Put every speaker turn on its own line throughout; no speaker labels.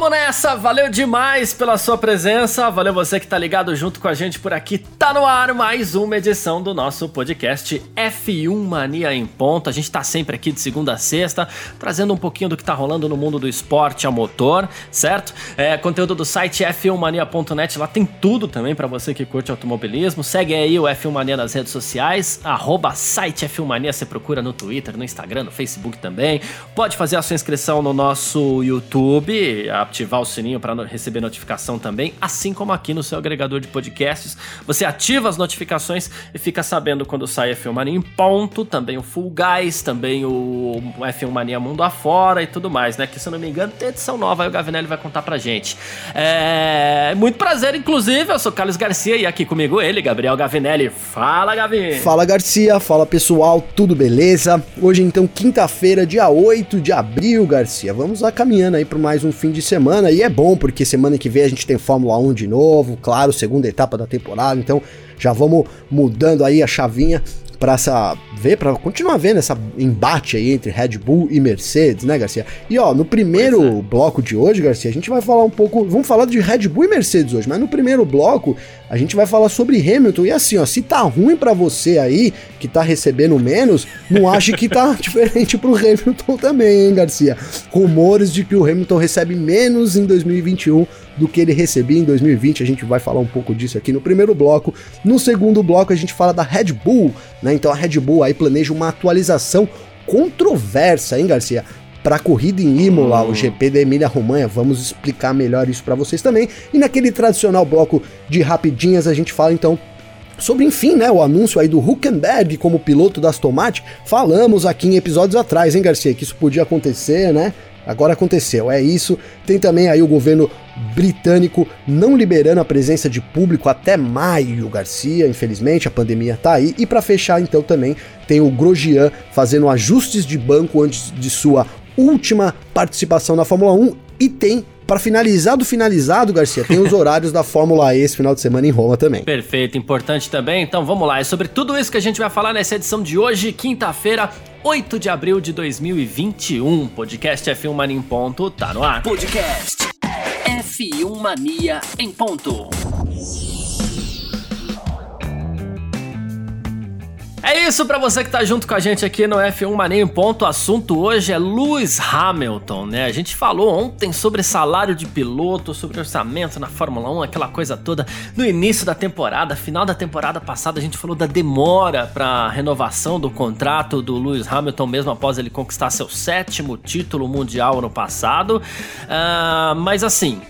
Vamos nessa, valeu demais pela sua presença, valeu você que tá ligado junto com a gente por aqui. Tá no ar mais uma edição do nosso podcast F1 Mania em Ponto. A gente tá sempre aqui de segunda a sexta, trazendo um pouquinho do que tá rolando no mundo do esporte a motor, certo? É, conteúdo do site f1mania.net, lá tem tudo também para você que curte automobilismo. Segue aí o F1 Mania nas redes sociais, arroba site F1 Mania, você procura no Twitter, no Instagram, no Facebook também. Pode fazer a sua inscrição no nosso YouTube ativar o sininho para receber notificação também, assim como aqui no seu agregador de podcasts. Você ativa as notificações e fica sabendo quando sai F1 Mania em ponto, também o Full Guys, também o F1 Mania Mundo Afora e tudo mais, né? Que se eu não me engano tem edição nova, aí o Gavinelli vai contar pra gente. É... Muito prazer, inclusive, eu sou Carlos Garcia e aqui comigo ele, Gabriel Gavinelli. Fala, Gavi!
Fala, Garcia, fala pessoal, tudo beleza? Hoje então, quinta-feira, dia 8 de abril, Garcia. Vamos lá caminhando aí para mais um fim de semana e é bom porque semana que vem a gente tem Fórmula 1 de novo, claro, segunda etapa da temporada, então já vamos mudando aí a chavinha para essa ver, para continuar vendo essa embate aí entre Red Bull e Mercedes, né, Garcia? E ó, no primeiro é. bloco de hoje, Garcia, a gente vai falar um pouco, vamos falar de Red Bull e Mercedes hoje, mas no primeiro bloco a gente vai falar sobre Hamilton e assim, ó, se tá ruim para você aí que tá recebendo menos, não ache que tá diferente pro Hamilton também, hein, Garcia? Rumores de que o Hamilton recebe menos em 2021 do que ele recebia em 2020. A gente vai falar um pouco disso aqui no primeiro bloco. No segundo bloco a gente fala da Red Bull, né? Então a Red Bull aí planeja uma atualização controversa, hein, Garcia? Para a corrida em Imola, o GP da Emília-Romanha. Vamos explicar melhor isso para vocês também. E naquele tradicional bloco de rapidinhas a gente fala então sobre, enfim, né, o anúncio aí do Huckenberg como piloto da Aston Martin. Falamos aqui em episódios atrás, hein, Garcia, que isso podia acontecer, né? Agora aconteceu, é isso. Tem também aí o governo britânico não liberando a presença de público até maio, Garcia, infelizmente, a pandemia tá aí. E para fechar, então, também tem o Grosjean fazendo ajustes de banco antes de sua última participação na Fórmula 1 e tem para finalizar do finalizado, Garcia, tem os horários da Fórmula E esse final de semana em Roma também.
Perfeito, importante também. Então vamos lá, é sobre tudo isso que a gente vai falar nessa edição de hoje, quinta-feira, 8 de abril de 2021. Podcast F1 Mania em ponto, tá no ar.
Podcast F1 Mania em ponto.
É isso para você que tá junto com a gente aqui no F1 Mania em ponto. O assunto hoje é Lewis Hamilton, né? A gente falou ontem sobre salário de piloto, sobre orçamento na Fórmula 1, aquela coisa toda. No início da temporada, final da temporada passada, a gente falou da demora para renovação do contrato do Lewis Hamilton, mesmo após ele conquistar seu sétimo título mundial no passado. Uh, mas assim,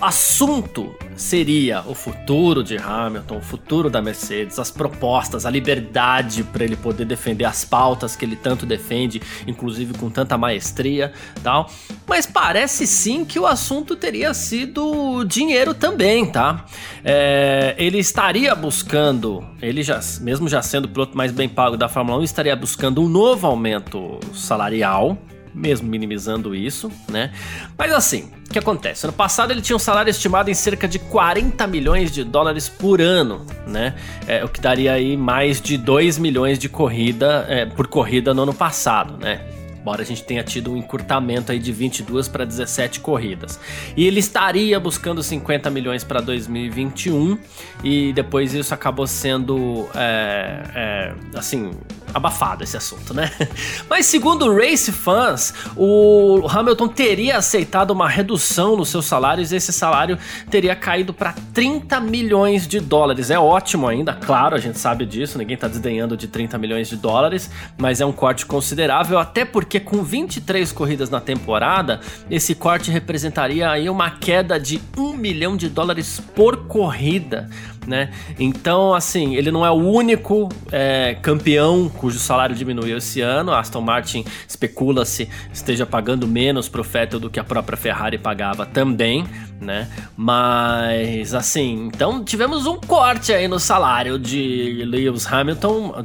assunto seria o futuro de Hamilton, o futuro da Mercedes, as propostas, a liberdade para ele poder defender as pautas que ele tanto defende, inclusive com tanta maestria, tal. Mas parece sim que o assunto teria sido dinheiro também, tá? É, ele estaria buscando, ele já, mesmo já sendo o piloto mais bem pago da Fórmula 1, estaria buscando um novo aumento salarial mesmo minimizando isso, né? Mas assim, o que acontece? Ano passado ele tinha um salário estimado em cerca de 40 milhões de dólares por ano, né? É, o que daria aí mais de 2 milhões de corrida é, por corrida no ano passado, né? Embora a gente tenha tido um encurtamento aí de 22 para 17 corridas. E ele estaria buscando 50 milhões para 2021 e depois isso acabou sendo é, é, assim abafado esse assunto, né? Mas segundo Race Fans, o Hamilton teria aceitado uma redução nos seus salários e esse salário teria caído para 30 milhões de dólares. É ótimo ainda, claro, a gente sabe disso, ninguém está desdenhando de 30 milhões de dólares, mas é um corte considerável, até porque com 23 corridas na temporada, esse corte representaria aí uma queda de 1 milhão de dólares por corrida né? Então, assim, ele não é o único é, campeão cujo salário diminuiu esse ano. A Aston Martin especula-se esteja pagando menos pro Vettel do que a própria Ferrari pagava também, né? Mas, assim, então tivemos um corte aí no salário de Lewis Hamilton.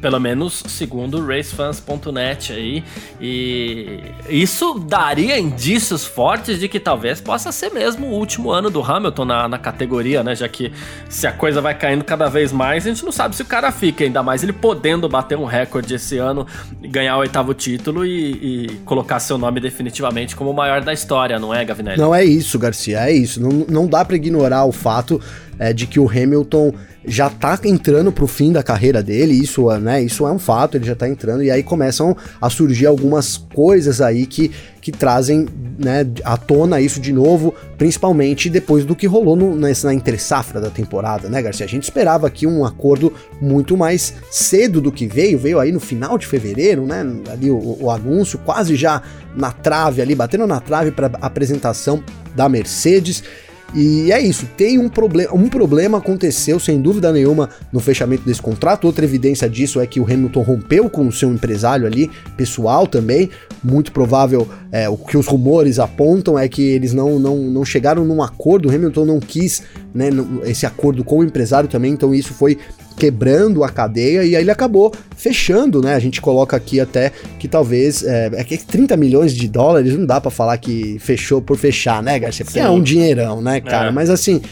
Pelo menos segundo racefans.net aí. E isso daria indícios fortes de que talvez possa ser mesmo o último ano do Hamilton na, na categoria, né? Já que se a coisa vai caindo cada vez mais, a gente não sabe se o cara fica, ainda mais ele podendo bater um recorde esse ano, ganhar o oitavo título e, e colocar seu nome definitivamente como o maior da história, não é, Gavinelli?
Não é isso, Garcia, é isso. Não, não dá para ignorar o fato é, de que o Hamilton já tá entrando pro fim da carreira dele, isso, né, isso é um fato, ele já tá entrando, e aí começam a surgir algumas coisas aí que, que trazem, né, à tona isso de novo, principalmente depois do que rolou no, na entre-safra da temporada, né, Garcia? A gente esperava aqui um acordo muito mais cedo do que veio, veio aí no final de fevereiro, né, ali o, o anúncio, quase já na trave ali, batendo na trave para apresentação da Mercedes, e é isso, tem um problema, um problema aconteceu sem dúvida nenhuma no fechamento desse contrato. Outra evidência disso é que o Hamilton rompeu com o seu empresário ali, pessoal também. Muito provável, é, o que os rumores apontam é que eles não, não, não chegaram num acordo. O Hamilton não quis né, esse acordo com o empresário também, então isso foi quebrando a cadeia e aí ele acabou fechando, né? A gente coloca aqui até que talvez é, é que 30 milhões de dólares não dá para falar que fechou por fechar, né, Garcia? Porque Sim. é um dinheirão, né, cara? É. Mas assim,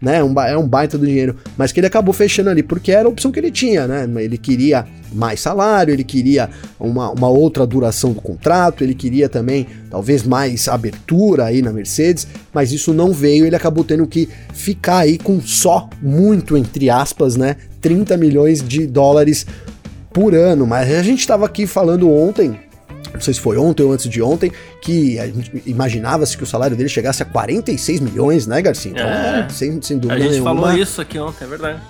né? Um, é um baita do dinheiro, mas que ele acabou fechando ali porque era a opção que ele tinha, né? Ele queria mais salário, ele queria uma, uma outra duração do contrato, ele queria também talvez mais abertura aí na Mercedes, mas isso não veio, ele acabou tendo que ficar aí com só muito entre aspas, né? 30 milhões de dólares por ano. Mas a gente estava aqui falando ontem não sei se foi ontem ou antes de ontem, que imaginava-se que o salário dele chegasse a 46 milhões, né, Garcia? Então,
é. sem, sem dúvida nenhuma. A gente nenhuma. falou isso aqui ontem, é verdade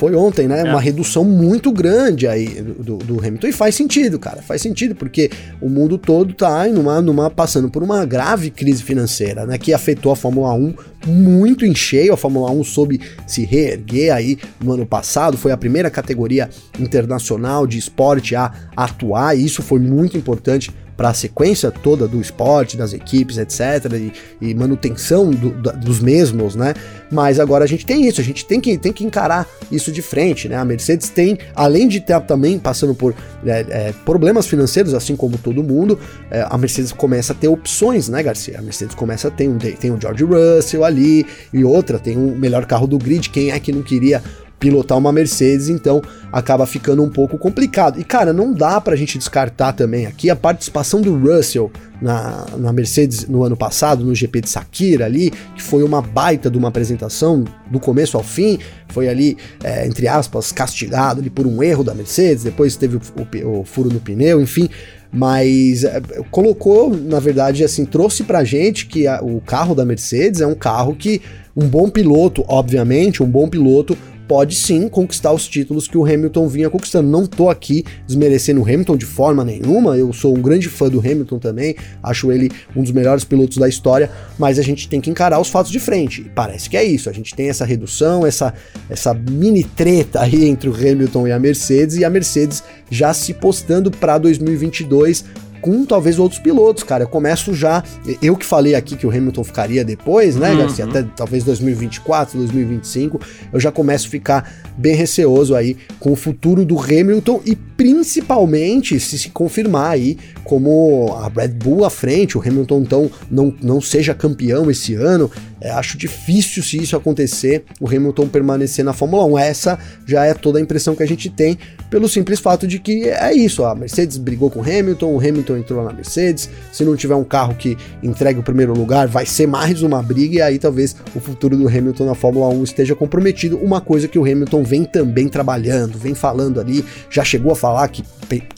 foi ontem, né? É. Uma redução muito grande aí do, do, Hamilton. E faz sentido, cara. Faz sentido, porque o mundo todo tá numa, numa, passando por uma grave crise financeira, né? Que afetou a Fórmula 1 muito em cheio. A Fórmula 1 soube se reerguer aí no ano passado. Foi a primeira categoria internacional de esporte a atuar. E isso foi muito importante para a sequência toda do esporte, das equipes, etc., e, e manutenção do, do, dos mesmos, né? Mas agora a gente tem isso, a gente tem que, tem que encarar isso de frente, né? A Mercedes tem, além de estar também passando por é, é, problemas financeiros, assim como todo mundo, é, a Mercedes começa a ter opções, né, Garcia? A Mercedes começa a ter um, tem o George Russell ali, e outra, tem o melhor carro do grid, quem é que não queria pilotar uma Mercedes, então acaba ficando um pouco complicado. E cara, não dá pra gente descartar também aqui a participação do Russell na, na Mercedes no ano passado, no GP de Sakira ali, que foi uma baita de uma apresentação do começo ao fim, foi ali, é, entre aspas, castigado ali por um erro da Mercedes, depois teve o, o, o furo no pneu, enfim, mas é, colocou, na verdade, assim, trouxe pra gente que a, o carro da Mercedes é um carro que um bom piloto, obviamente, um bom piloto pode sim conquistar os títulos que o Hamilton vinha conquistando. Não tô aqui desmerecendo o Hamilton de forma nenhuma, eu sou um grande fã do Hamilton também, acho ele um dos melhores pilotos da história, mas a gente tem que encarar os fatos de frente. E parece que é isso, a gente tem essa redução, essa, essa mini treta aí entre o Hamilton e a Mercedes, e a Mercedes já se postando para 2022 com talvez outros pilotos, cara. Eu começo já. Eu que falei aqui que o Hamilton ficaria depois, né, uhum. Garcia? Até talvez 2024, 2025. Eu já começo a ficar bem receoso aí com o futuro do Hamilton e principalmente se se confirmar aí como a Red Bull à frente, o Hamilton então não, não seja campeão esse ano. É, acho difícil se isso acontecer, o Hamilton permanecer na Fórmula 1. Essa já é toda a impressão que a gente tem, pelo simples fato de que é isso. A Mercedes brigou com o Hamilton, o Hamilton entrou na Mercedes. Se não tiver um carro que entregue o primeiro lugar, vai ser mais uma briga, e aí talvez o futuro do Hamilton na Fórmula 1 esteja comprometido. Uma coisa que o Hamilton vem também trabalhando, vem falando ali, já chegou a falar que,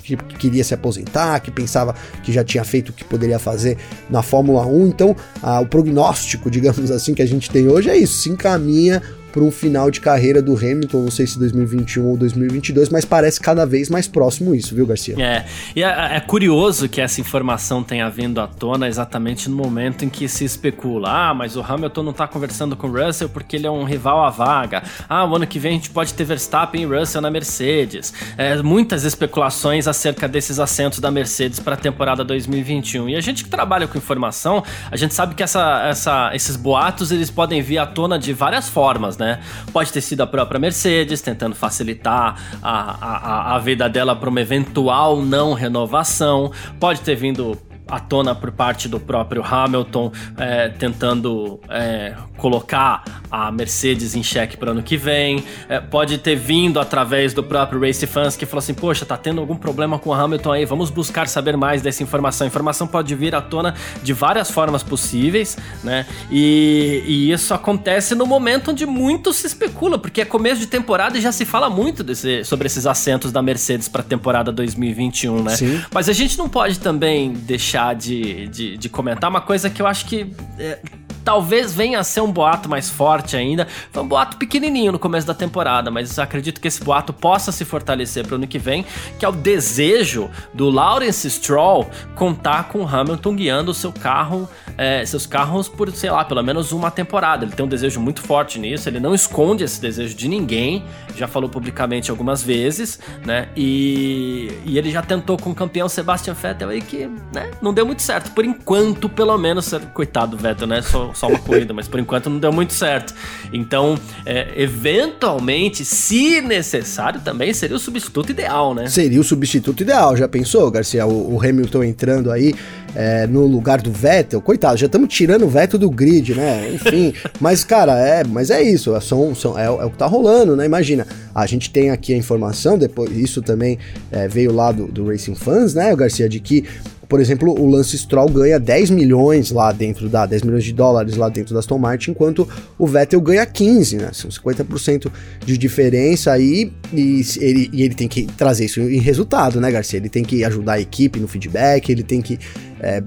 que queria se aposentar, que pensava que já tinha feito o que poderia fazer na Fórmula 1. Então, ah, o prognóstico, digamos assim, que a gente tem hoje é isso: se encaminha para um final de carreira do Hamilton, não sei se 2021 ou 2022, mas parece cada vez mais próximo isso, viu, Garcia?
É, e é, é curioso que essa informação tenha vindo à tona exatamente no momento em que se especula, ah, mas o Hamilton não tá conversando com o Russell porque ele é um rival à vaga, ah, o ano que vem a gente pode ter Verstappen e Russell na Mercedes, é, muitas especulações acerca desses assentos da Mercedes para a temporada 2021, e a gente que trabalha com informação, a gente sabe que essa, essa, esses boatos eles podem vir à tona de várias formas, né? Né? Pode ter sido a própria Mercedes tentando facilitar a, a, a vida dela para uma eventual não renovação, pode ter vindo à tona por parte do próprio Hamilton, é, tentando é, colocar a Mercedes em xeque para ano que vem. É, pode ter vindo através do próprio Race Fans que falou assim: Poxa, tá tendo algum problema com o Hamilton aí, vamos buscar saber mais dessa informação. A informação pode vir à tona de várias formas possíveis, né? E, e isso acontece no momento onde muito se especula, porque é começo de temporada e já se fala muito desse, sobre esses assentos da Mercedes para a temporada 2021, né? Sim. Mas a gente não pode também deixar deixar de, de, de comentar uma coisa que eu acho que é, talvez venha a ser um boato mais forte ainda. Foi um boato pequenininho no começo da temporada, mas acredito que esse boato possa se fortalecer para o ano que vem, que é o desejo do Lawrence Stroll contar com o Hamilton guiando o seu carro, é, seus carros por, sei lá, pelo menos uma temporada. Ele tem um desejo muito forte nisso, ele não esconde esse desejo de ninguém, já falou publicamente algumas vezes, né? E, e ele já tentou com o campeão Sebastian Vettel aí que, né, não deu muito certo. Por enquanto, pelo menos, coitado do Vettel, né? Só só uma corrida, mas por enquanto não deu muito certo. Então, é, eventualmente, se necessário, também seria o substituto ideal, né?
Seria o substituto ideal, já pensou, Garcia? O, o Hamilton entrando aí é, no lugar do Vettel, coitado, já estamos tirando o Vettel do grid, né? Enfim, mas cara, é, mas é isso, é, são, são, é, é, o que tá rolando, né? Imagina, a gente tem aqui a informação, depois isso também é, veio lá do, do Racing Fans, né, Garcia, de que por exemplo, o Lance Stroll ganha 10 milhões lá dentro da 10 milhões de dólares lá dentro da Aston Martin, enquanto o Vettel ganha 15, né? São 50% de diferença aí e ele, e ele tem que trazer isso em resultado, né, Garcia? Ele tem que ajudar a equipe no feedback, ele tem que é,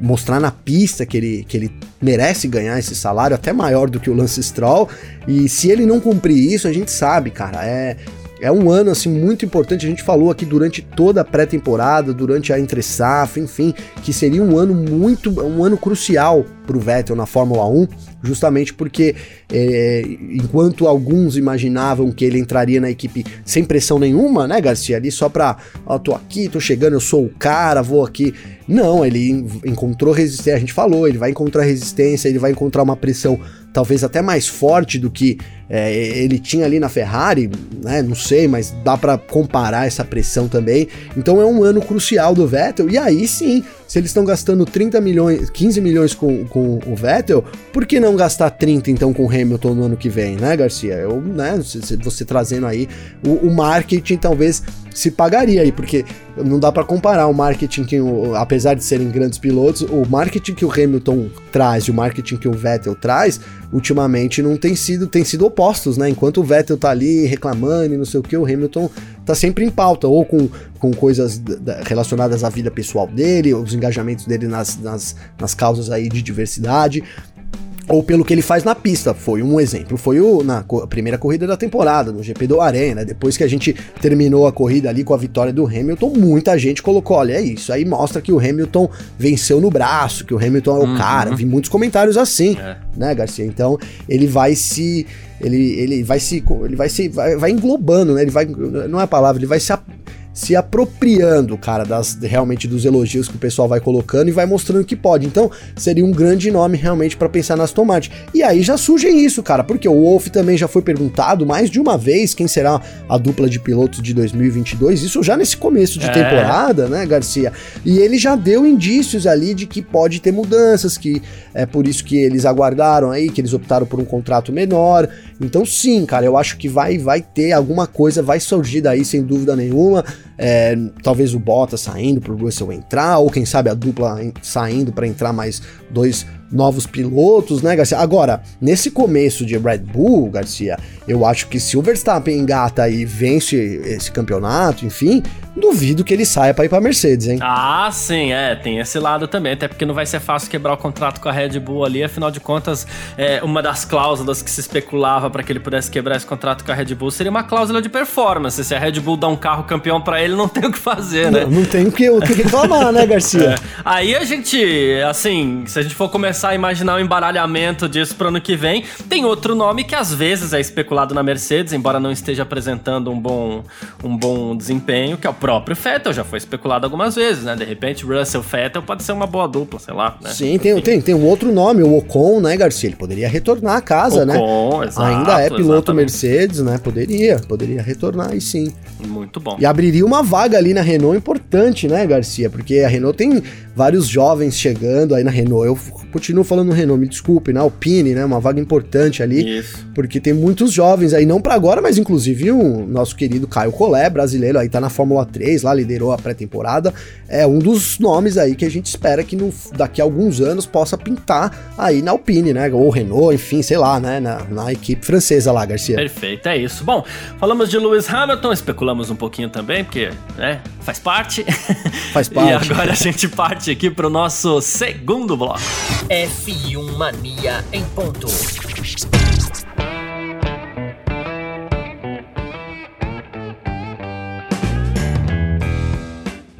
mostrar na pista que ele, que ele merece ganhar esse salário até maior do que o Lance Stroll. E se ele não cumprir isso, a gente sabe, cara, é é um ano assim muito importante. A gente falou aqui durante toda a pré-temporada, durante a entre safra, enfim, que seria um ano muito, um ano crucial para o Vettel na Fórmula 1, justamente porque é, enquanto alguns imaginavam que ele entraria na equipe sem pressão nenhuma, né, Garcia, ali só para, ó, tô aqui, tô chegando, eu sou o cara, vou aqui. Não, ele encontrou resistência, a gente falou, ele vai encontrar resistência, ele vai encontrar uma pressão talvez até mais forte do que é, ele tinha ali na Ferrari, né? Não sei, mas dá para comparar essa pressão também. Então é um ano crucial do Vettel. E aí sim, se eles estão gastando 30 milhões, 15 milhões com, com o Vettel, por que não gastar 30 então com o Hamilton no ano que vem, né, Garcia? Eu, né, você trazendo aí o, o marketing talvez se pagaria aí, porque não dá para comparar o marketing que, apesar de serem grandes pilotos, o marketing que o Hamilton traz e o marketing que o Vettel traz, ultimamente não tem sido, tem sido opostos, né? Enquanto o Vettel tá ali reclamando e não sei o que, o Hamilton tá sempre em pauta, ou com, com coisas relacionadas à vida pessoal dele, os engajamentos dele nas, nas, nas causas aí de diversidade ou pelo que ele faz na pista. Foi um exemplo, foi o, na primeira corrida da temporada, no GP do Arena. Depois que a gente terminou a corrida ali com a vitória do Hamilton, muita gente colocou: olha, é isso. Aí mostra que o Hamilton venceu no braço, que o Hamilton é o uhum. cara. Vi muitos comentários assim, é. né, Garcia? Então ele vai se. Ele, ele vai se. Ele vai se. Vai, vai englobando, né? Ele vai. Não é a palavra, ele vai se se apropriando, cara, das, realmente dos elogios que o pessoal vai colocando e vai mostrando que pode. Então, seria um grande nome realmente para pensar nas tomates. E aí já surge isso, cara, porque o Wolf também já foi perguntado mais de uma vez quem será a dupla de pilotos de 2022, isso já nesse começo de é. temporada, né, Garcia? E ele já deu indícios ali de que pode ter mudanças, que é por isso que eles aguardaram aí, que eles optaram por um contrato menor. Então, sim, cara, eu acho que vai vai ter alguma coisa, vai surgir daí sem dúvida nenhuma. É, talvez o Bottas saindo para o Russell entrar, ou quem sabe a dupla saindo para entrar mais dois novos pilotos, né, Garcia? Agora, nesse começo de Red Bull, Garcia, eu acho que se o Verstappen engata e vence esse campeonato, enfim, duvido que ele saia para ir para Mercedes, hein?
Ah, sim, é, tem esse lado também, até porque não vai ser fácil quebrar o contrato com a Red Bull ali, afinal de contas, é, uma das cláusulas que se especulava para que ele pudesse quebrar esse contrato com a Red Bull seria uma cláusula de performance. Se a Red Bull dá um carro campeão para ele, não tem o que fazer, né?
Não, não tem o que, o que reclamar, né, Garcia?
É. Aí a gente, assim, se a gente for começar a imaginar o um embaralhamento disso pro ano que vem, tem outro nome que às vezes é especulado na Mercedes, embora não esteja apresentando um bom, um bom desempenho, que é o próprio Vettel já foi especulado algumas vezes, né? De repente, Russell Vettel pode ser uma boa dupla, sei lá, né?
Sim, tem, tem, tem um outro nome, o Ocon, né, Garcia? Ele poderia retornar a casa, né? Ocon, né? Exato, Ainda é piloto exatamente. Mercedes, né? Poderia, poderia retornar e sim.
Muito bom.
E abriria uma vaga ali na Renault importante, né, Garcia? Porque a Renault tem vários jovens chegando aí na Renault. Eu continuo falando Renault, me desculpe, na né? Alpine, né? Uma vaga importante ali. Isso. Porque tem muitos jovens aí, não para agora, mas inclusive o nosso querido Caio Collet, brasileiro, aí tá na Fórmula 3, lá liderou a pré-temporada. É um dos nomes aí que a gente espera que no, daqui a alguns anos possa pintar aí na Alpine, né? Ou Renault, enfim, sei lá, né? Na, na equipe francesa lá, Garcia.
Perfeito, é isso. Bom, falamos de Lewis Hamilton, especulamos um pouquinho também, porque, né, faz parte.
Faz parte.
e agora a gente parte aqui pro nosso segundo bloco.
F1 Mania em ponto.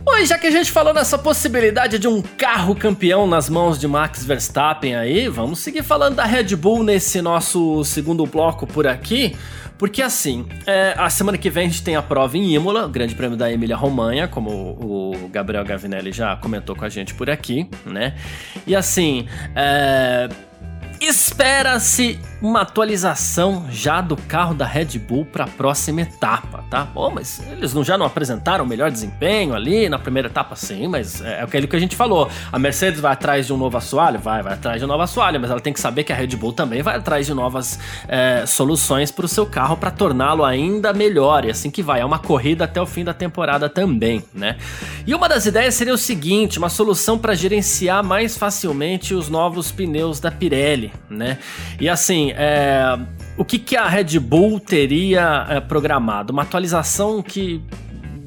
Oi, já que a gente falou nessa possibilidade de um carro campeão nas mãos de Max Verstappen aí, vamos seguir falando da Red Bull nesse nosso segundo bloco por aqui. Porque assim, é, a semana que vem a gente tem a prova em Imola, o Grande Prêmio da Emília Romanha, como o Gabriel Gavinelli já comentou com a gente por aqui, né? E assim, é Espera-se uma atualização já do carro da Red Bull para a próxima etapa, tá? Bom, mas eles não já não apresentaram melhor desempenho ali na primeira etapa, sim, mas é, é aquilo que a gente falou. A Mercedes vai atrás de um novo assoalho? Vai, vai atrás de um novo assoalho, mas ela tem que saber que a Red Bull também vai atrás de novas é, soluções para o seu carro para torná-lo ainda melhor. E assim que vai, é uma corrida até o fim da temporada também, né? E uma das ideias seria o seguinte: uma solução para gerenciar mais facilmente os novos pneus da Pirelli né? E assim, é, o que, que a Red Bull teria é, programado? Uma atualização que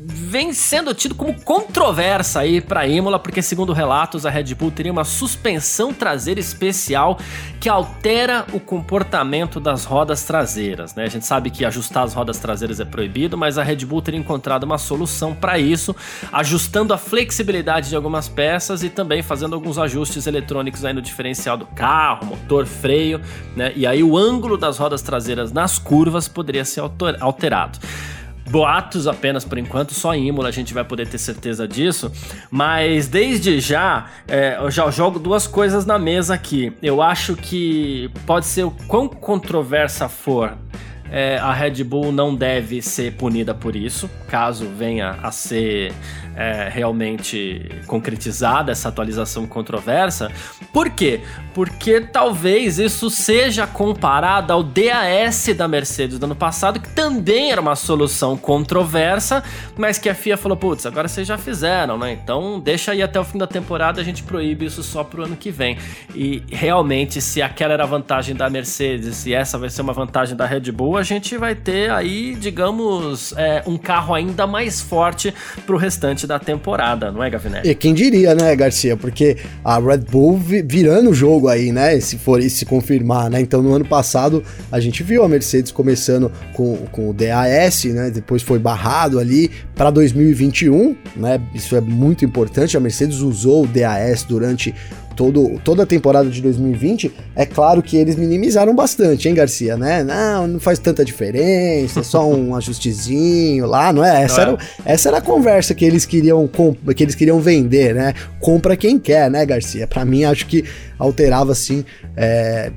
vem sendo tido como controversa aí para Imola, porque segundo relatos a Red Bull teria uma suspensão traseira especial que altera o comportamento das rodas traseiras, né? A gente sabe que ajustar as rodas traseiras é proibido, mas a Red Bull teria encontrado uma solução para isso, ajustando a flexibilidade de algumas peças e também fazendo alguns ajustes eletrônicos aí no diferencial do carro, motor, freio, né? E aí o ângulo das rodas traseiras nas curvas poderia ser alterado boatos apenas por enquanto, só em Imola a gente vai poder ter certeza disso. Mas desde já, é, eu já jogo duas coisas na mesa aqui. Eu acho que pode ser o quão controversa for. É, a Red Bull não deve ser punida por isso, caso venha a ser é, realmente concretizada essa atualização controversa. Por quê? Porque talvez isso seja comparado ao DAS da Mercedes do ano passado, que também era uma solução controversa, mas que a FIA falou: putz, agora vocês já fizeram, né? Então deixa aí até o fim da temporada, a gente proíbe isso só pro ano que vem. E realmente, se aquela era a vantagem da Mercedes e essa vai ser uma vantagem da Red Bull, a gente vai ter aí, digamos, é, um carro ainda mais forte pro restante da temporada, não é, Gavinelli?
E quem diria, né, Garcia? Porque a Red Bull virando o jogo aí, né? Se for se confirmar, né? Então, no ano passado, a gente viu a Mercedes começando com, com o DAS, né? Depois foi barrado ali para 2021, né? Isso é muito importante. A Mercedes usou o DAS durante todo, toda a temporada de 2020, é claro que eles minimizaram bastante, hein, Garcia, né? Não, não faz tanta diferença, é só um ajustezinho lá, não é? Essa, Era, essa era a conversa que eles queriam que eles queriam vender, né? Compra quem quer, né, Garcia? Para mim, acho que alterava assim, é,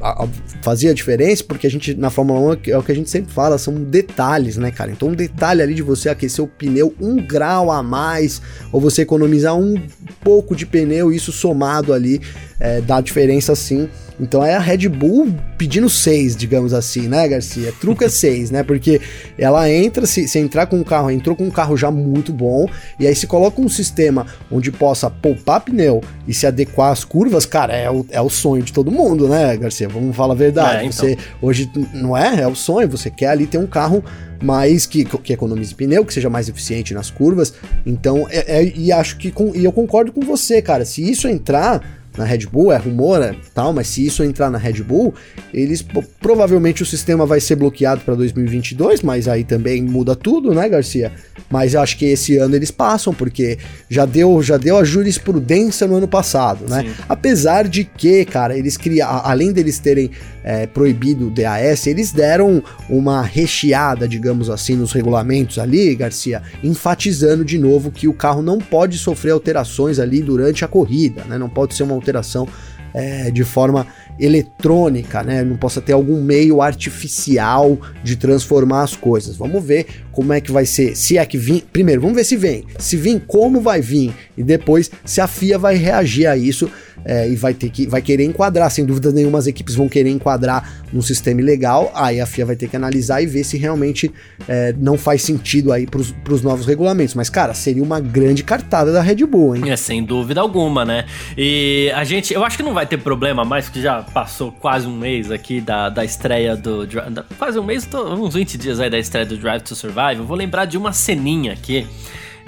fazia diferença, porque a gente na Fórmula 1 é o que a gente sempre fala, são detalhes, né, cara? Então, um detalhe ali de você aquecer o pneu um grau a mais, ou você economizar um pouco de pneu, isso somado ali é, dá diferença sim. Então é a Red Bull pedindo 6, digamos assim, né, Garcia? Truca 6, né? Porque ela entra, se, se entrar com um carro, entrou com um carro já muito bom, e aí se coloca um sistema onde possa poupar pneu e se adequar às curvas, cara, é o, é o sonho de todo mundo, né, Garcia? Vamos falar a verdade. É, então. Você hoje não é? É o sonho, você quer ali ter um carro mais que, que economize pneu, que seja mais eficiente nas curvas. Então, é, é, e acho que com, e eu concordo com você, cara. Se isso entrar na Red Bull, é rumor, é, tal, mas se isso entrar na Red Bull, eles provavelmente o sistema vai ser bloqueado para 2022, mas aí também muda tudo, né, Garcia? Mas eu acho que esse ano eles passam porque já deu, já deu a jurisprudência no ano passado, né? Sim. Apesar de que, cara, eles criam, além deles terem é, proibido o DAS, eles deram uma recheada, digamos assim, nos regulamentos ali, Garcia, enfatizando de novo que o carro não pode sofrer alterações ali durante a corrida, né? Não pode ser uma alteração é, de forma eletrônica, né? Não possa ter algum meio artificial de transformar as coisas. Vamos ver como é que vai ser. Se é que vir, primeiro, vamos ver se vem. Se vir, como vai vir e depois se a FIA vai reagir a isso é, e vai ter que vai querer enquadrar, sem dúvida nenhuma as equipes vão querer enquadrar num sistema legal, aí a FIA vai ter que analisar e ver se realmente é, não faz sentido aí pros, pros novos regulamentos. Mas, cara, seria uma grande cartada da Red Bull, hein?
É, sem dúvida alguma, né? E a gente, eu acho que não vai ter problema mais, porque já passou quase um mês aqui da, da estreia do. Da, quase um mês, tô, uns 20 dias aí da estreia do Drive to Survive. Eu vou lembrar de uma ceninha aqui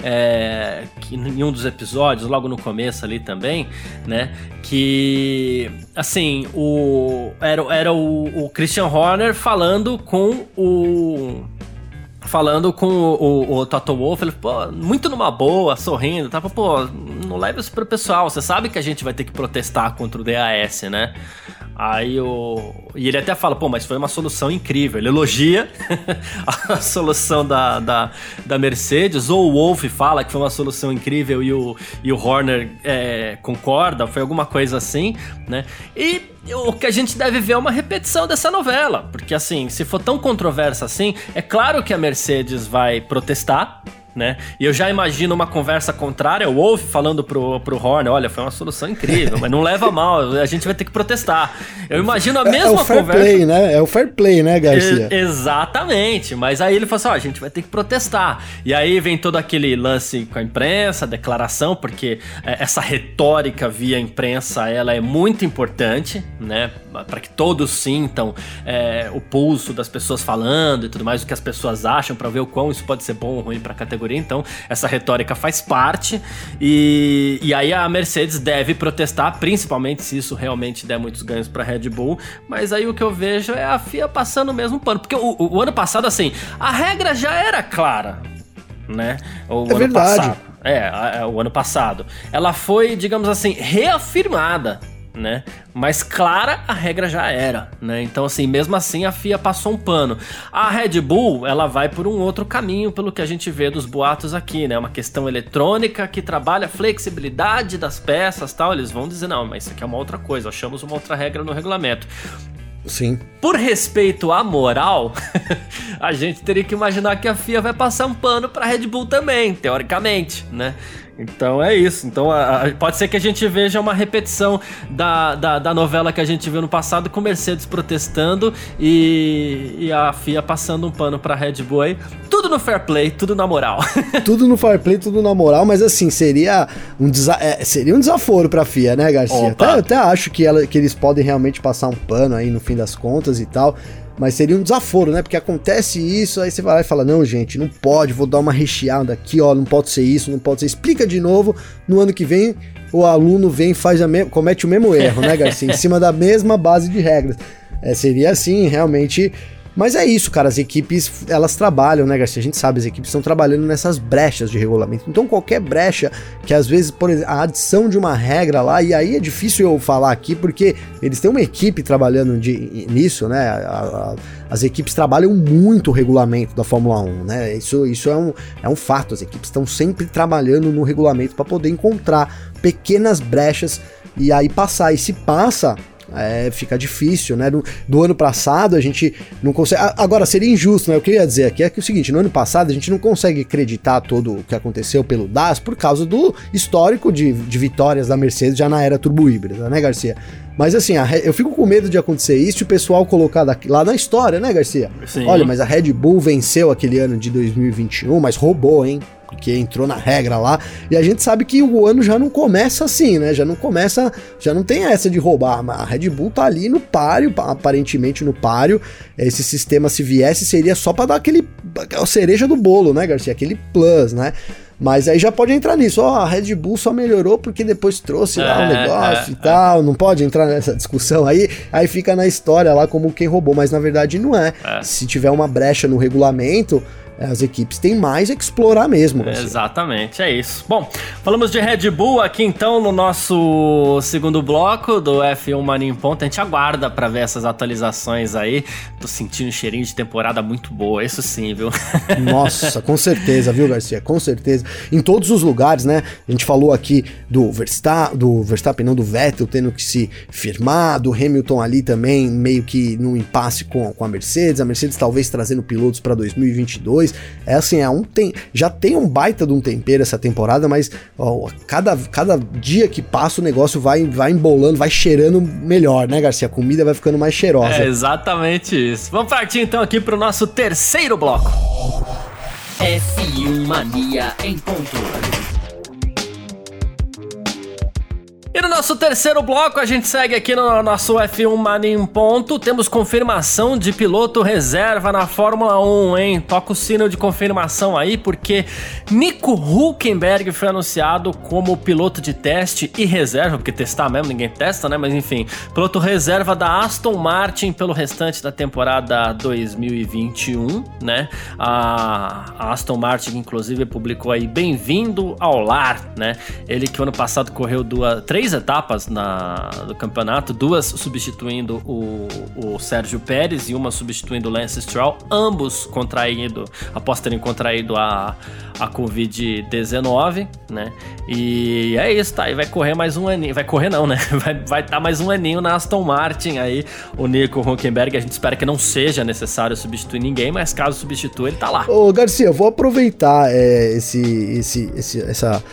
é, que em um dos episódios, logo no começo ali também, né? Que assim, o era, era o, o Christian Horner falando com o falando com o, o, o Toto Wolff, ele, pô, muito numa boa, sorrindo, tava, pô, não leva isso pro pessoal, você sabe que a gente vai ter que protestar contra o DAS, né? Aí o. E ele até fala, pô, mas foi uma solução incrível. Ele elogia a solução da, da, da, Mercedes, ou o Wolff fala que foi uma solução incrível e o, e o Horner é, concorda, foi alguma coisa assim, né? E o que a gente deve ver é uma repetição dessa novela. Porque assim, se for tão controversa assim, é claro que a Mercedes vai protestar né? E eu já imagino uma conversa contrária, o Wolf falando pro, pro Horner, olha, foi uma solução incrível, mas não leva mal, a gente vai ter que protestar. Eu imagino a mesma é, é o
fair
conversa.
Play, né? É o fair play, né, Garcia?
E, exatamente, mas aí ele fala assim, ó, a gente vai ter que protestar. E aí vem todo aquele lance com a imprensa, declaração, porque é, essa retórica via imprensa, ela é muito importante, né? Para que todos sintam é, o pulso das pessoas falando e tudo mais, o que as pessoas acham, para ver o quão isso pode ser bom ou ruim para a categoria categoria, então essa retórica faz parte. E, e aí a Mercedes deve protestar, principalmente se isso realmente der muitos ganhos para Red Bull. Mas aí o que eu vejo é a FIA passando o mesmo pano. Porque o, o, ano passado, assim, a regra já era clara, né?
O é verdade.
Passado, é, o ano passado. Ela foi, digamos assim, reafirmada né? Mas clara a regra já era, né? Então assim, mesmo assim a FIA passou um pano. A Red Bull, ela vai por um outro caminho pelo que a gente vê dos boatos aqui, né? Uma questão eletrônica que trabalha a flexibilidade das peças, tal. Eles vão dizer não, mas isso aqui é uma outra coisa, achamos uma outra regra no regulamento.
Sim.
Por respeito à moral, a gente teria que imaginar que a FIA vai passar um pano para Red Bull também, teoricamente, né? Então é isso. Então a, a, pode ser que a gente veja uma repetição da, da, da, novela que a gente viu no passado com Mercedes protestando e, e a FIA passando um pano pra Red Bull aí. Tudo no fair play, tudo na moral.
tudo no fair play, tudo na moral, mas assim, seria um, desa é, seria um desaforo pra FIA, né, Garcia? Até, até, acho que, ela, que eles podem realmente passar um pano aí no fim das contas e tal. Mas seria um desaforo, né? Porque acontece isso, aí você vai lá e fala: não, gente, não pode, vou dar uma recheada aqui, ó, não pode ser isso, não pode ser. Explica de novo, no ano que vem o aluno vem faz a comete o mesmo erro, né, Garcia? em cima da mesma base de regras. É, seria assim, realmente mas é isso, cara, as equipes, elas trabalham, né, Garcia? A gente sabe, as equipes estão trabalhando nessas brechas de regulamento. Então, qualquer brecha que às vezes, por exemplo, a adição de uma regra lá, e aí é difícil eu falar aqui, porque eles têm uma equipe trabalhando de, nisso, né? A, a, as equipes trabalham muito o regulamento da Fórmula 1, né? Isso, isso é, um, é um fato, as equipes estão sempre trabalhando no regulamento para poder encontrar pequenas brechas e aí passar. E se passa, é, fica difícil, né? Do, do, ano passado a gente não consegue. Agora, seria injusto, né? O que eu ia dizer aqui é que é o seguinte: no ano passado a gente não consegue acreditar todo o que aconteceu pelo DAS por causa do histórico de, de vitórias da Mercedes já na era turbo híbrida, né, Garcia? Mas assim, a, eu fico com medo de acontecer isso e o pessoal colocar daqui, lá na história, né, Garcia? Sim. Olha, mas a Red Bull venceu aquele ano de 2021, mas roubou, hein? Porque entrou na regra lá. E a gente sabe que o ano já não começa assim, né? Já não começa, já não tem essa de roubar. A Red Bull tá ali no páreo, aparentemente no páreo. Esse sistema, se viesse, seria só para dar aquele a cereja do bolo, né, Garcia? Aquele plus, né? Mas aí já pode entrar nisso. Ó, oh, a Red Bull só melhorou porque depois trouxe é, lá o um negócio é, e tal. É. Não pode entrar nessa discussão aí. Aí fica na história lá como quem roubou. Mas na verdade não é. é. Se tiver uma brecha no regulamento, as equipes têm mais é que explorar mesmo.
Exatamente, é isso. Bom, falamos de Red Bull aqui então no nosso segundo bloco do F1 Mania em Ponto. A gente aguarda para ver essas atualizações aí. Tô sentindo um cheirinho de temporada muito boa, isso sim, viu?
Nossa, com certeza, viu, Garcia? Com certeza. Em todos os lugares, né? A gente falou aqui do Verstappen, do Verstappen, não do Vettel tendo que se firmar, do Hamilton ali também meio que num impasse com, com a Mercedes, a Mercedes talvez trazendo pilotos para 2022. É assim, é um tem, já tem um baita de um tempero essa temporada, mas ó, cada, cada dia que passa o negócio vai, vai embolando, vai cheirando melhor, né, Garcia? A comida vai ficando mais cheirosa.
É exatamente isso. Vamos partir então aqui pro nosso terceiro bloco.
F1 Mania em ponto.
E no nosso terceiro bloco, a gente segue aqui no nosso F1 Mania em ponto. Temos confirmação de piloto reserva na Fórmula 1, hein? Toca o sino de confirmação aí, porque Nico Huckenberg foi anunciado como piloto de teste e reserva, porque testar mesmo ninguém testa, né? Mas enfim, piloto reserva da Aston Martin pelo restante da temporada 2021, né? A Aston Martin, inclusive, publicou aí Bem-vindo ao Lar, né? Ele que ano passado correu duas, três três etapas na, do campeonato, duas substituindo o, o Sérgio Pérez e uma substituindo o Lance Stroll, ambos contraído, após terem contraído a, a Covid-19, né? E é isso, tá? E vai correr mais um aninho. Vai correr não, né? Vai estar vai tá mais um aninho na Aston Martin aí, o Nico Huckenberg. A gente espera que não seja necessário substituir ninguém, mas caso substitua, ele tá lá.
Ô, Garcia, eu vou aproveitar é, esse, esse, esse, essa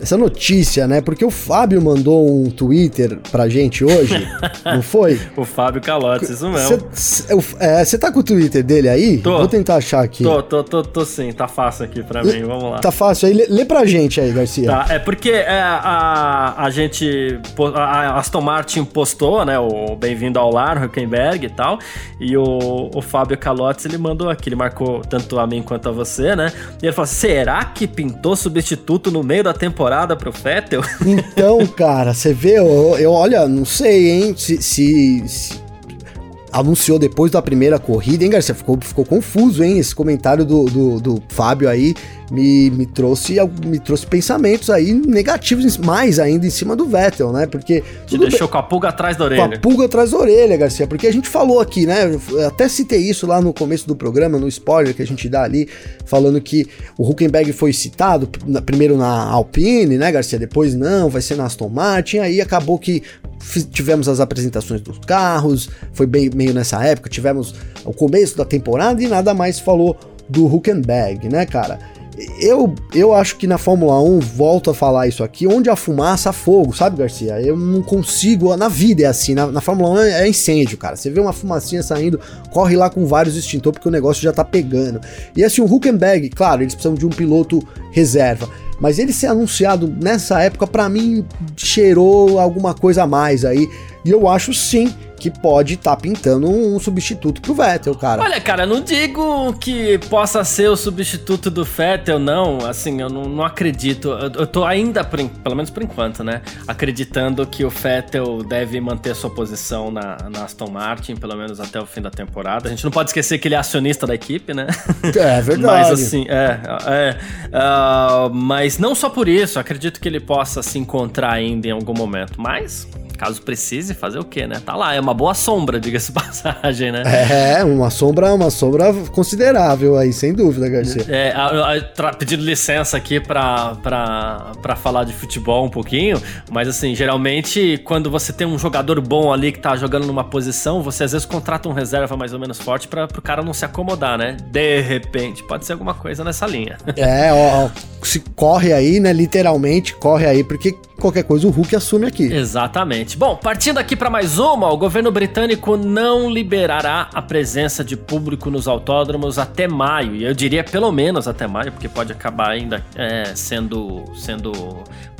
essa notícia, né? Porque o Fábio mandou um Twitter pra gente hoje, não foi?
O Fábio Calotes, isso mesmo.
Você é, tá com o Twitter dele aí?
Tô.
Vou tentar achar aqui.
Tô, tô, tô, tô sim. Tá fácil aqui pra mim, vamos lá.
Tá fácil aí. Lê, lê pra gente aí, Garcia.
Tá, é porque é, a, a gente... A Aston Martin postou, né? O Bem-vindo ao Lar, Huckenberg e tal. E o, o Fábio Calotes, ele mandou aqui. Ele marcou tanto a mim quanto a você, né? E ele falou, será que pintou substituto no meio da temporada? Temporada pro Fettel?
Então, cara, você vê, eu, eu, olha, não sei, hein, se, se, se anunciou depois da primeira corrida, hein, Garcia? Ficou, ficou confuso, hein? Esse comentário do, do, do Fábio aí me, me, trouxe, me trouxe pensamentos aí negativos, mais ainda em cima do Vettel, né? Porque.
Te deixou bem, com a pulga atrás da orelha.
Com a pulga atrás da orelha, Garcia, porque a gente falou aqui, né? Eu até citei isso lá no começo do programa, no spoiler que a gente dá ali, falando que o Huckenberg foi citado primeiro na Alpine, né, Garcia? Depois não, vai ser na Aston Martin, aí acabou que tivemos as apresentações dos carros, foi bem meio nessa época, tivemos o começo da temporada e nada mais falou do Huckenberg, né, cara? Eu, eu acho que na Fórmula 1, volto a falar isso aqui, onde a fumaça, há fogo, sabe, Garcia? Eu não consigo, na vida é assim, na, na Fórmula 1 é incêndio, cara. Você vê uma fumacinha saindo, corre lá com vários extintores porque o negócio já tá pegando. E assim, o Huckenberg, claro, eles precisam de um piloto reserva. Mas ele ser anunciado nessa época, para mim, cheirou alguma coisa a mais aí. E eu acho sim que pode estar tá pintando um substituto pro Vettel, cara.
Olha, cara, não digo que possa ser o substituto do Vettel, não. Assim, eu não, não acredito. Eu, eu tô ainda, por, pelo menos por enquanto, né? Acreditando que o Vettel deve manter sua posição na, na, Aston Martin, pelo menos até o fim da temporada. A gente não pode esquecer que ele é acionista da equipe, né?
É, é verdade.
mas assim, é. é uh, mas não só por isso, acredito que ele possa se encontrar ainda em algum momento. Mas caso precise, fazer o quê, né? Tá lá, é uma boa sombra, diga-se passagem, né?
É, uma sombra, uma sombra considerável aí, sem dúvida, Garcia.
É, a, a, pedindo licença aqui pra, pra, pra falar de futebol um pouquinho, mas assim, geralmente quando você tem um jogador bom ali que tá jogando numa posição, você às vezes contrata um reserva mais ou menos forte para pro cara não se acomodar, né? De repente, pode ser alguma coisa nessa linha.
É, ó, se corre aí, né? Literalmente corre aí, porque qualquer coisa o Hulk assume aqui.
Exatamente. Bom, partindo aqui para mais uma, o governo britânico não liberará a presença de público nos autódromos até maio. E eu diria pelo menos até maio, porque pode acabar ainda é, sendo, sendo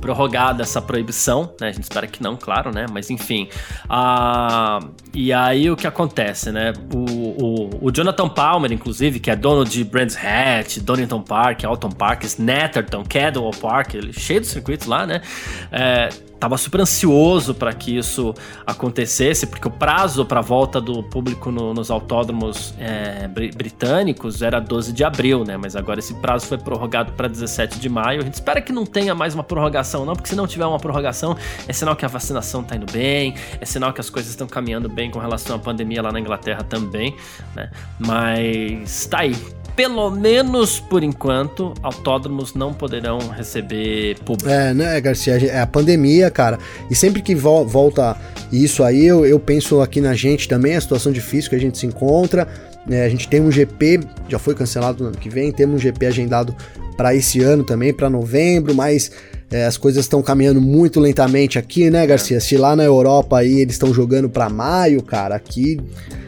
prorrogada essa proibição, né? A gente espera que não, claro, né? Mas enfim. Ah, e aí o que acontece, né? O, o, o, Jonathan Palmer, inclusive, que é dono de Brands Hatch, Donington Park, Alton Park, Snetterton, Cadwell Park, cheio de circuitos lá, né? É, tava super ansioso para que isso acontecesse, porque o prazo para a volta do público no, nos autódromos é, britânicos era 12 de abril, né? Mas agora esse prazo foi prorrogado para 17 de maio. A gente espera que não tenha mais uma prorrogação, não, porque se não tiver uma prorrogação, é sinal que a vacinação tá indo bem, é sinal que as coisas estão caminhando bem com relação à pandemia lá na Inglaterra também, né? Mas tá aí pelo menos por enquanto, autódromos não poderão receber público.
É, né, Garcia? É a pandemia, cara. E sempre que vo volta isso aí, eu, eu penso aqui na gente também, a situação difícil que a gente se encontra. É, a gente tem um GP, já foi cancelado no ano que vem, temos um GP agendado para esse ano também, para novembro, mas é, as coisas estão caminhando muito lentamente aqui, né, Garcia? Se lá na Europa aí eles estão jogando para maio, cara, aqui,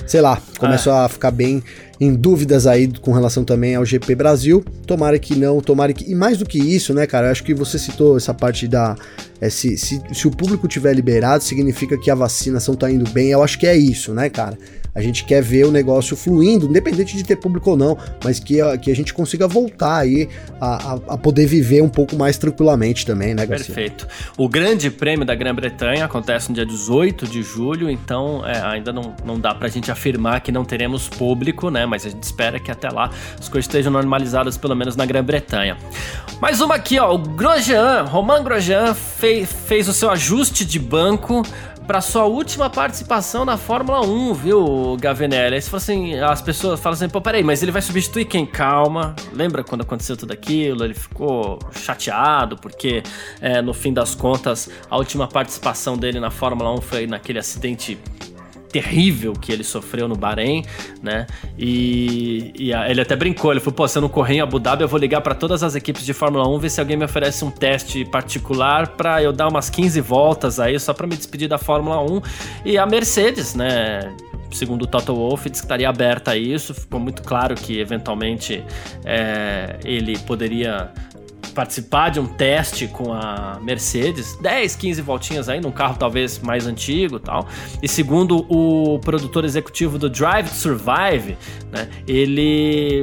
sei lá, começou é. a ficar bem em dúvidas aí com relação também ao GP Brasil. Tomara que não, tomara que. E mais do que isso, né, cara? Eu acho que você citou essa parte da. É, se, se, se o público tiver liberado, significa que a vacinação tá indo bem. Eu acho que é isso, né, cara? A gente quer ver o negócio fluindo, independente de ter público ou não, mas que a, que a gente consiga voltar aí a, a, a poder viver um pouco mais tranquilamente também, né,
Garcia? Perfeito. O Grande Prêmio da Grã-Bretanha acontece no dia 18 de julho, então é, ainda não, não dá pra gente afirmar que não teremos público, né? Mas a gente espera que até lá as coisas estejam normalizadas, pelo menos na Grã-Bretanha. Mais uma aqui, ó. O Grosjean, Romain Grosjean fez, fez o seu ajuste de banco para sua última participação na Fórmula 1, viu, Gavinelli? Aí você fala assim, as pessoas falam assim, pô, peraí, mas ele vai substituir quem? Calma. Lembra quando aconteceu tudo aquilo? Ele ficou chateado porque, é, no fim das contas, a última participação dele na Fórmula 1 foi naquele acidente terrível que ele sofreu no Bahrein, né? E, e a, ele até brincou, ele falou, pô, se eu não correr em Abu Dhabi, eu vou ligar para todas as equipes de Fórmula 1 ver se alguém me oferece um teste particular para eu dar umas 15 voltas aí só para me despedir da Fórmula 1. E a Mercedes, né? segundo o Toto Wolff, diz que estaria aberta a isso. Ficou muito claro que eventualmente é, ele poderia participar de um teste com a Mercedes, 10, 15 voltinhas aí num carro talvez mais antigo, tal. E segundo o produtor executivo do Drive to Survive, né, ele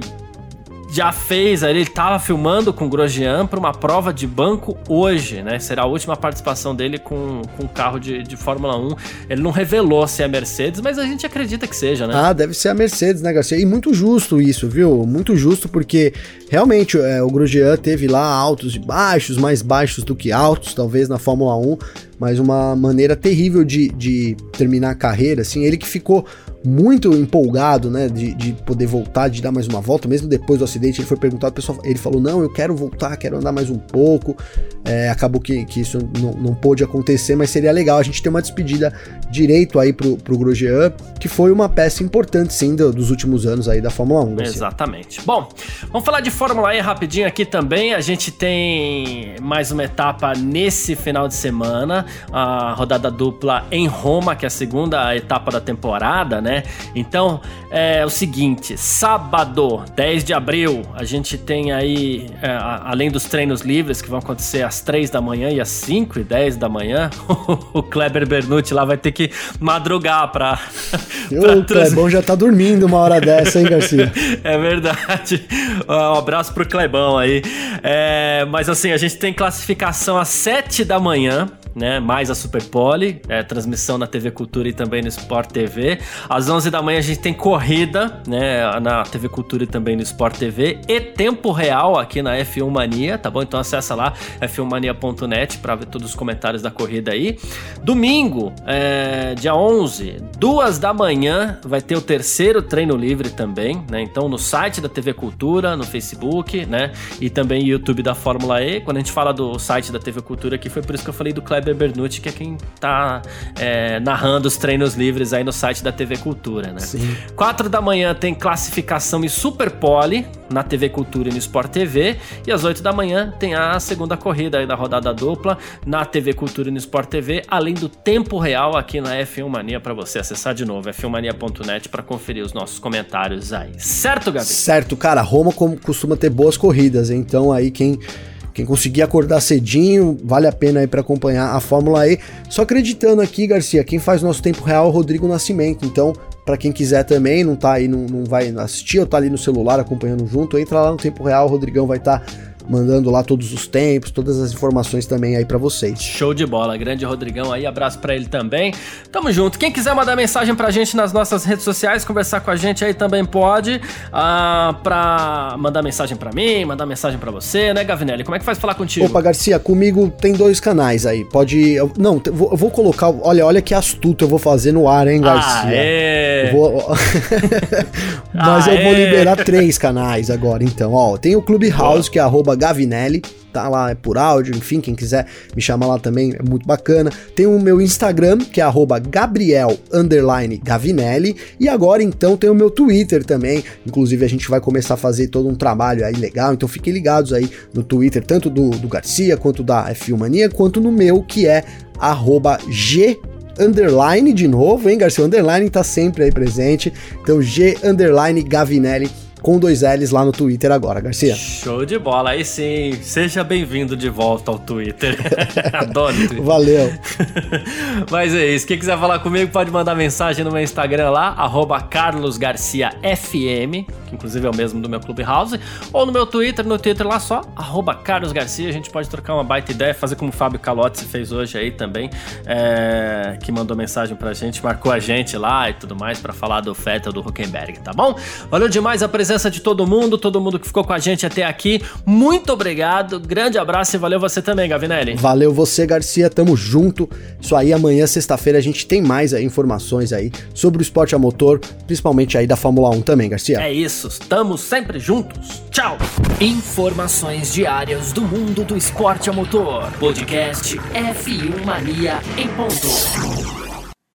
já fez, ele estava filmando com o Grosjean para uma prova de banco hoje, né? Será a última participação dele com, com um carro de, de Fórmula 1. Ele não revelou se é a Mercedes, mas a gente acredita que seja, né?
Ah, deve ser a Mercedes, né, Garcia? E muito justo isso, viu? Muito justo, porque realmente é, o Grosjean teve lá altos e baixos, mais baixos do que altos, talvez na Fórmula 1, mas uma maneira terrível de, de terminar a carreira, assim. Ele que ficou muito empolgado, né, de, de poder voltar, de dar mais uma volta, mesmo depois do acidente, ele foi perguntado, o pessoal, ele falou, não, eu quero voltar, quero andar mais um pouco, é, acabou que, que isso não, não pôde acontecer, mas seria legal a gente ter uma despedida direito aí pro, pro Grosjean, que foi uma peça importante, sim, do, dos últimos anos aí da Fórmula 1.
Exatamente. Bom, vamos falar de Fórmula E rapidinho aqui também, a gente tem mais uma etapa nesse final de semana, a rodada dupla em Roma, que é a segunda etapa da temporada, né? Então, é o seguinte, sábado, 10 de abril, a gente tem aí, é, além dos treinos livres que vão acontecer às 3 da manhã e às 5 e 10 da manhã, o Kleber Bernucci lá vai ter que madrugar pra...
pra o Clebão já tá dormindo uma hora dessa, hein, Garcia?
é verdade. Um abraço pro Clebão aí. É, mas assim, a gente tem classificação às 7 da manhã, né? Mais a Super Pole, é, transmissão na TV Cultura e também no Sport TV. Às 11 da manhã a gente tem corrida, né? Na TV Cultura e também no Sport TV. E tempo real aqui na F1 Mania, tá bom? Então acessa lá f1mania.net para ver todos os comentários da corrida aí. Domingo, é, dia 11, duas da manhã, vai ter o terceiro treino livre também, né? Então no site da TV Cultura, no Facebook, né? E também YouTube da Fórmula E. Quando a gente fala do site da TV Cultura aqui, foi por isso que eu falei do Kleber Kleber Bernucci, que é quem tá é, narrando os treinos livres aí no site da TV Cultura, né? Sim. Quatro da manhã tem classificação e Super Pole na TV Cultura e no Sport TV. E às 8 da manhã tem a segunda corrida aí da rodada dupla na TV Cultura e no Sport TV, além do tempo real aqui na F1 Mania para você acessar de novo, f1mania.net para conferir os nossos comentários aí. Certo, Gabi?
Certo, cara. Roma costuma ter boas corridas, então aí quem quem conseguir acordar cedinho, vale a pena aí para acompanhar a Fórmula E. Só acreditando aqui, Garcia, quem faz nosso tempo real é o Rodrigo Nascimento. Então, para quem quiser também, não tá aí, não, não vai assistir ou tá ali no celular acompanhando junto, entra lá no tempo real, o Rodrigão vai estar tá mandando lá todos os tempos, todas as informações também aí para vocês.
Show de bola, grande Rodrigão aí, abraço para ele também. Tamo junto. Quem quiser mandar mensagem pra gente nas nossas redes sociais, conversar com a gente aí também pode. Ah, pra mandar mensagem para mim, mandar mensagem para você, né, Gavinelli? Como é que faz falar contigo?
Opa, Garcia, comigo tem dois canais aí. Pode. Eu, não, eu vou, eu vou colocar. Olha, olha que astuto eu vou fazer no ar, hein, Garcia?
Aê.
Vou... Mas Aê. eu vou liberar três canais agora, então. Ó, tem o Clubhouse, que é Gavinelli tá lá é por áudio, enfim, quem quiser me chamar lá também é muito bacana. Tem o meu Instagram, que é Gabriel Gavinelli, e agora então tem o meu Twitter também. Inclusive a gente vai começar a fazer todo um trabalho aí legal, então fiquem ligados aí no Twitter, tanto do, do Garcia quanto da F1 Mania, quanto no meu, que é G underline de novo, hein, Garcia? Underline tá sempre aí presente. Então, G underline Gavinelli com dois L's lá no Twitter agora, Garcia.
Show de bola, aí sim. Seja bem-vindo de volta ao Twitter. Adoro Twitter.
Valeu.
Mas é isso. Quem quiser falar comigo pode mandar mensagem no meu Instagram lá, carlosgarciafm, que inclusive é o mesmo do meu Clubhouse, ou no meu Twitter, no Twitter lá só, carlosgarcia. A gente pode trocar uma baita ideia, fazer como o Fábio Calotti fez hoje aí também, é, que mandou mensagem pra gente, marcou a gente lá e tudo mais para falar do Fettel do Huckenberg, tá bom? Valeu demais a presença presença de todo mundo, todo mundo que ficou com a gente até aqui. Muito obrigado, grande abraço e valeu você também, Gavinelli.
Valeu você, Garcia, tamo junto. Isso aí, amanhã, sexta-feira, a gente tem mais aí, informações aí sobre o esporte a motor, principalmente aí da Fórmula 1 também, Garcia.
É isso, estamos sempre juntos. Tchau!
Informações diárias do mundo do esporte a motor. Podcast F1 Mania em ponto.